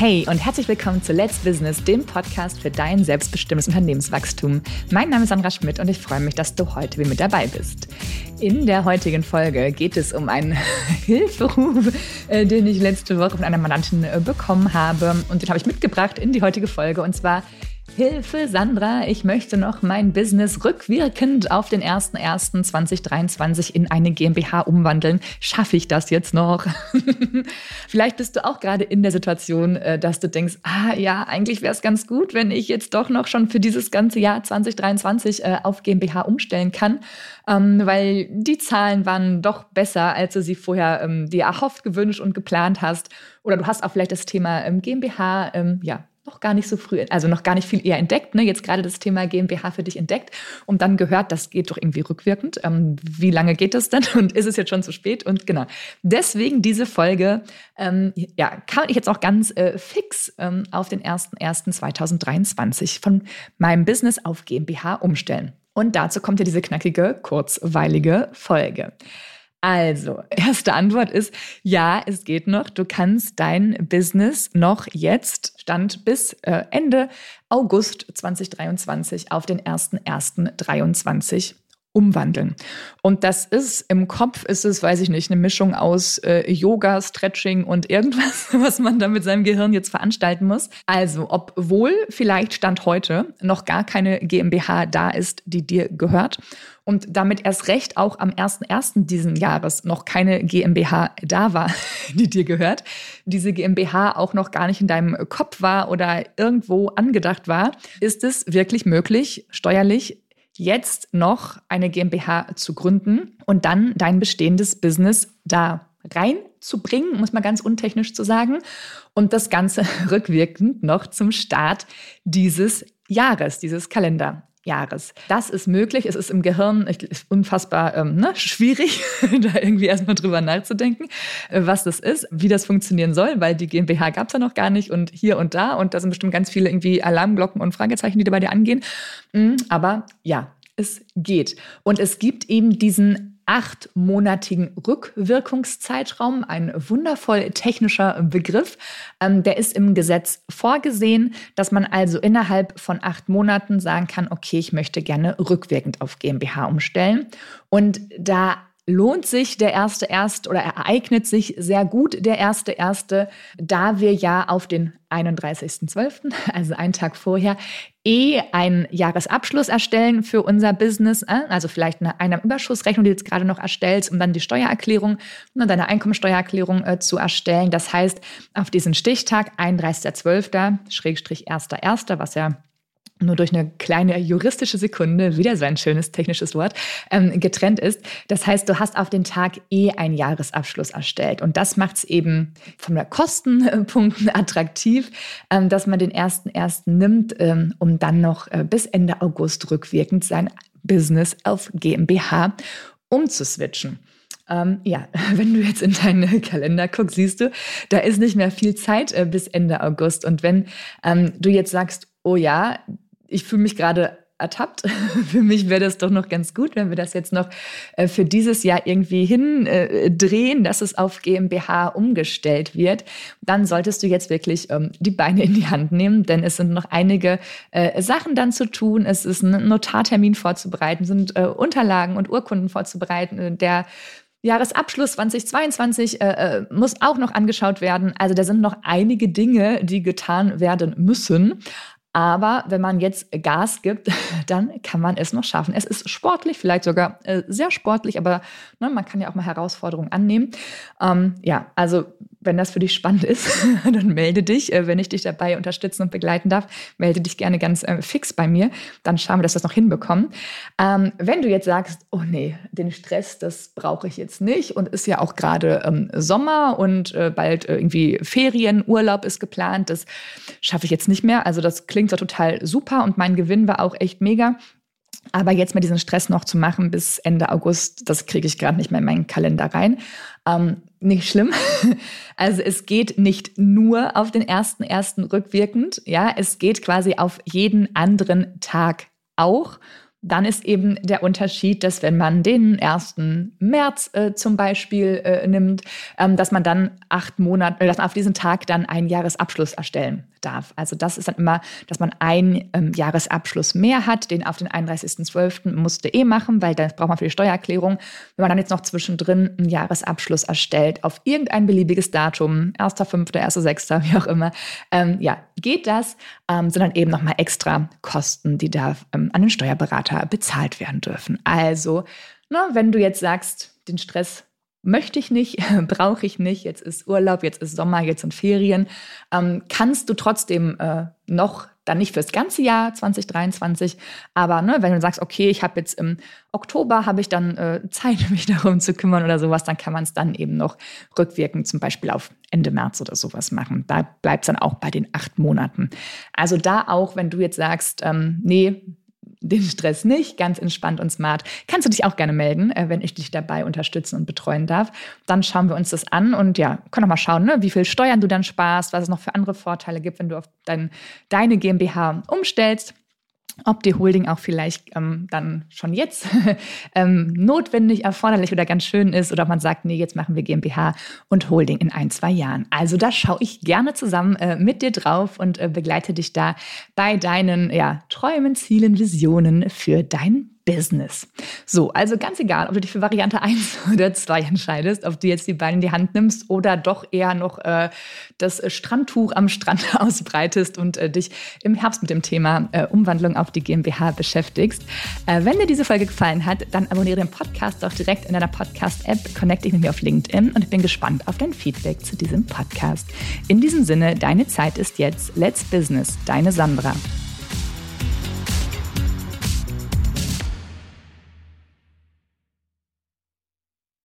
Hey und herzlich willkommen zu Let's Business, dem Podcast für dein selbstbestimmtes Unternehmenswachstum. Mein Name ist Sandra Schmidt und ich freue mich, dass du heute wieder mit dabei bist. In der heutigen Folge geht es um einen Hilferuf, äh, den ich letzte Woche von einer Mandantin äh, bekommen habe und den habe ich mitgebracht in die heutige Folge und zwar Hilfe, Sandra, ich möchte noch mein Business rückwirkend auf den 01.01.2023 in eine GmbH umwandeln. Schaffe ich das jetzt noch? Vielleicht bist du auch gerade in der Situation, äh, dass du denkst, ah ja, eigentlich wäre es ganz gut, wenn ich jetzt doch noch schon für dieses ganze Jahr 2023 äh, auf GmbH umstellen kann, ähm, weil die Zahlen waren doch besser, als du sie vorher ähm, dir erhofft, gewünscht und geplant hast. Oder du hast auch vielleicht das Thema ähm, GmbH, ja, noch gar nicht so früh, also noch gar nicht viel eher entdeckt, ne? jetzt gerade das Thema GmbH für dich entdeckt und dann gehört, das geht doch irgendwie rückwirkend. Ähm, wie lange geht das denn und ist es jetzt schon zu spät? Und genau, deswegen diese Folge, ähm, ja, kann ich jetzt auch ganz äh, fix ähm, auf den 01.01.2023 von meinem Business auf GmbH umstellen. Und dazu kommt ja diese knackige, kurzweilige Folge. Also, erste Antwort ist, ja, es geht noch. Du kannst dein Business noch jetzt, Stand bis äh, Ende August 2023 auf den 01.01.23 umwandeln. Und das ist im Kopf ist es, weiß ich nicht, eine Mischung aus äh, Yoga, Stretching und irgendwas, was man da mit seinem Gehirn jetzt veranstalten muss. Also, obwohl vielleicht Stand heute noch gar keine GmbH da ist, die dir gehört und damit erst recht auch am 1.1. diesen Jahres noch keine GmbH da war, die dir gehört, diese GmbH auch noch gar nicht in deinem Kopf war oder irgendwo angedacht war, ist es wirklich möglich, steuerlich jetzt noch eine GmbH zu gründen und dann dein bestehendes Business da reinzubringen, muss man ganz untechnisch zu sagen, und das Ganze rückwirkend noch zum Start dieses Jahres, dieses Kalenderjahres. Das ist möglich. Es ist im Gehirn unfassbar ähm, ne, schwierig, da irgendwie erstmal drüber nachzudenken, äh, was das ist, wie das funktionieren soll, weil die GmbH gab es ja noch gar nicht und hier und da und da sind bestimmt ganz viele irgendwie Alarmglocken und Fragezeichen, die da bei dir angehen. Mm, aber ja, es geht. Und es gibt eben diesen achtmonatigen Rückwirkungszeitraum, ein wundervoll technischer Begriff. Ähm, der ist im Gesetz vorgesehen, dass man also innerhalb von acht Monaten sagen kann, okay, ich möchte gerne rückwirkend auf GmbH umstellen. Und da lohnt sich der erste erst oder ereignet sich sehr gut der erste erste, da wir ja auf den 31.12., also einen Tag vorher, eh einen Jahresabschluss erstellen für unser Business, äh? also vielleicht eine Einnahmenüberschussrechnung, die du jetzt gerade noch erstellst, um dann die Steuererklärung und deine Einkommensteuererklärung äh, zu erstellen. Das heißt, auf diesen Stichtag, 31.12., Schrägstrich 1.1., was ja nur durch eine kleine juristische Sekunde, wieder so ein schönes technisches Wort, ähm, getrennt ist. Das heißt, du hast auf den Tag eh einen Jahresabschluss erstellt. Und das macht es eben von der Kostenpunkten attraktiv, ähm, dass man den ersten ersten nimmt, ähm, um dann noch äh, bis Ende August rückwirkend sein Business auf GmbH umzuswitchen. Ähm, ja, wenn du jetzt in deinen Kalender guckst, siehst du, da ist nicht mehr viel Zeit äh, bis Ende August. Und wenn ähm, du jetzt sagst, oh ja, ich fühle mich gerade ertappt. für mich wäre das doch noch ganz gut, wenn wir das jetzt noch äh, für dieses Jahr irgendwie hindrehen, dass es auf GmbH umgestellt wird. Dann solltest du jetzt wirklich ähm, die Beine in die Hand nehmen, denn es sind noch einige äh, Sachen dann zu tun. Es ist ein Notartermin vorzubereiten, sind äh, Unterlagen und Urkunden vorzubereiten. Der Jahresabschluss 2022 äh, muss auch noch angeschaut werden. Also da sind noch einige Dinge, die getan werden müssen. Aber wenn man jetzt Gas gibt, dann kann man es noch schaffen. Es ist sportlich, vielleicht sogar äh, sehr sportlich, aber ne, man kann ja auch mal Herausforderungen annehmen. Ähm, ja, also wenn das für dich spannend ist, dann melde dich. Äh, wenn ich dich dabei unterstützen und begleiten darf, melde dich gerne ganz äh, fix bei mir. Dann schauen wir, dass wir das noch hinbekommen. Ähm, wenn du jetzt sagst, oh nee, den Stress, das brauche ich jetzt nicht und ist ja auch gerade ähm, Sommer und äh, bald irgendwie Ferien, Urlaub ist geplant, das schaffe ich jetzt nicht mehr. Also das klingt so total super und mein Gewinn war auch echt mega. Aber jetzt mal diesen Stress noch zu machen bis Ende August, das kriege ich gerade nicht mehr in meinen Kalender rein. Ähm, nicht schlimm. Also es geht nicht nur auf den ersten ersten rückwirkend, ja, es geht quasi auf jeden anderen Tag auch. Dann ist eben der Unterschied, dass wenn man den 1. März äh, zum Beispiel äh, nimmt, ähm, dass man dann acht Monate, äh, dass man auf diesen Tag dann einen Jahresabschluss erstellen darf. Also das ist dann immer, dass man einen ähm, Jahresabschluss mehr hat, den auf den 31.12. musste eh machen, weil das braucht man für die Steuererklärung. Wenn man dann jetzt noch zwischendrin einen Jahresabschluss erstellt, auf irgendein beliebiges Datum, 1.5., 1.6., wie auch immer, ähm, ja, geht das, ähm, sondern eben nochmal extra Kosten, die da ähm, an den Steuerberater bezahlt werden dürfen. Also, na, wenn du jetzt sagst, den Stress möchte ich nicht, brauche ich nicht, jetzt ist Urlaub, jetzt ist Sommer, jetzt sind Ferien, ähm, kannst du trotzdem äh, noch, dann nicht fürs ganze Jahr 2023, aber ne, wenn du sagst, okay, ich habe jetzt im Oktober, habe ich dann äh, Zeit, mich darum zu kümmern oder sowas, dann kann man es dann eben noch rückwirkend zum Beispiel auf Ende März oder sowas machen. Da bleibt es dann auch bei den acht Monaten. Also da auch, wenn du jetzt sagst, ähm, nee, den Stress nicht, ganz entspannt und smart, kannst du dich auch gerne melden, äh, wenn ich dich dabei unterstützen und betreuen darf. Dann schauen wir uns das an und ja, können auch mal schauen, ne, wie viel Steuern du dann sparst, was es noch für andere Vorteile gibt, wenn du auf dein, deine GmbH umstellst ob die Holding auch vielleicht ähm, dann schon jetzt ähm, notwendig, erforderlich oder ganz schön ist oder ob man sagt, nee, jetzt machen wir GmbH und Holding in ein, zwei Jahren. Also da schaue ich gerne zusammen äh, mit dir drauf und äh, begleite dich da bei deinen ja, Träumen, Zielen, Visionen für dein Business. So, also ganz egal, ob du dich für Variante 1 oder 2 entscheidest, ob du jetzt die Beine in die Hand nimmst oder doch eher noch äh, das Strandtuch am Strand ausbreitest und äh, dich im Herbst mit dem Thema äh, Umwandlung auf die GmbH beschäftigst. Äh, wenn dir diese Folge gefallen hat, dann abonniere den Podcast doch direkt in deiner Podcast-App, connecte dich mit mir auf LinkedIn und ich bin gespannt auf dein Feedback zu diesem Podcast. In diesem Sinne, deine Zeit ist jetzt. Let's Business, deine Sandra.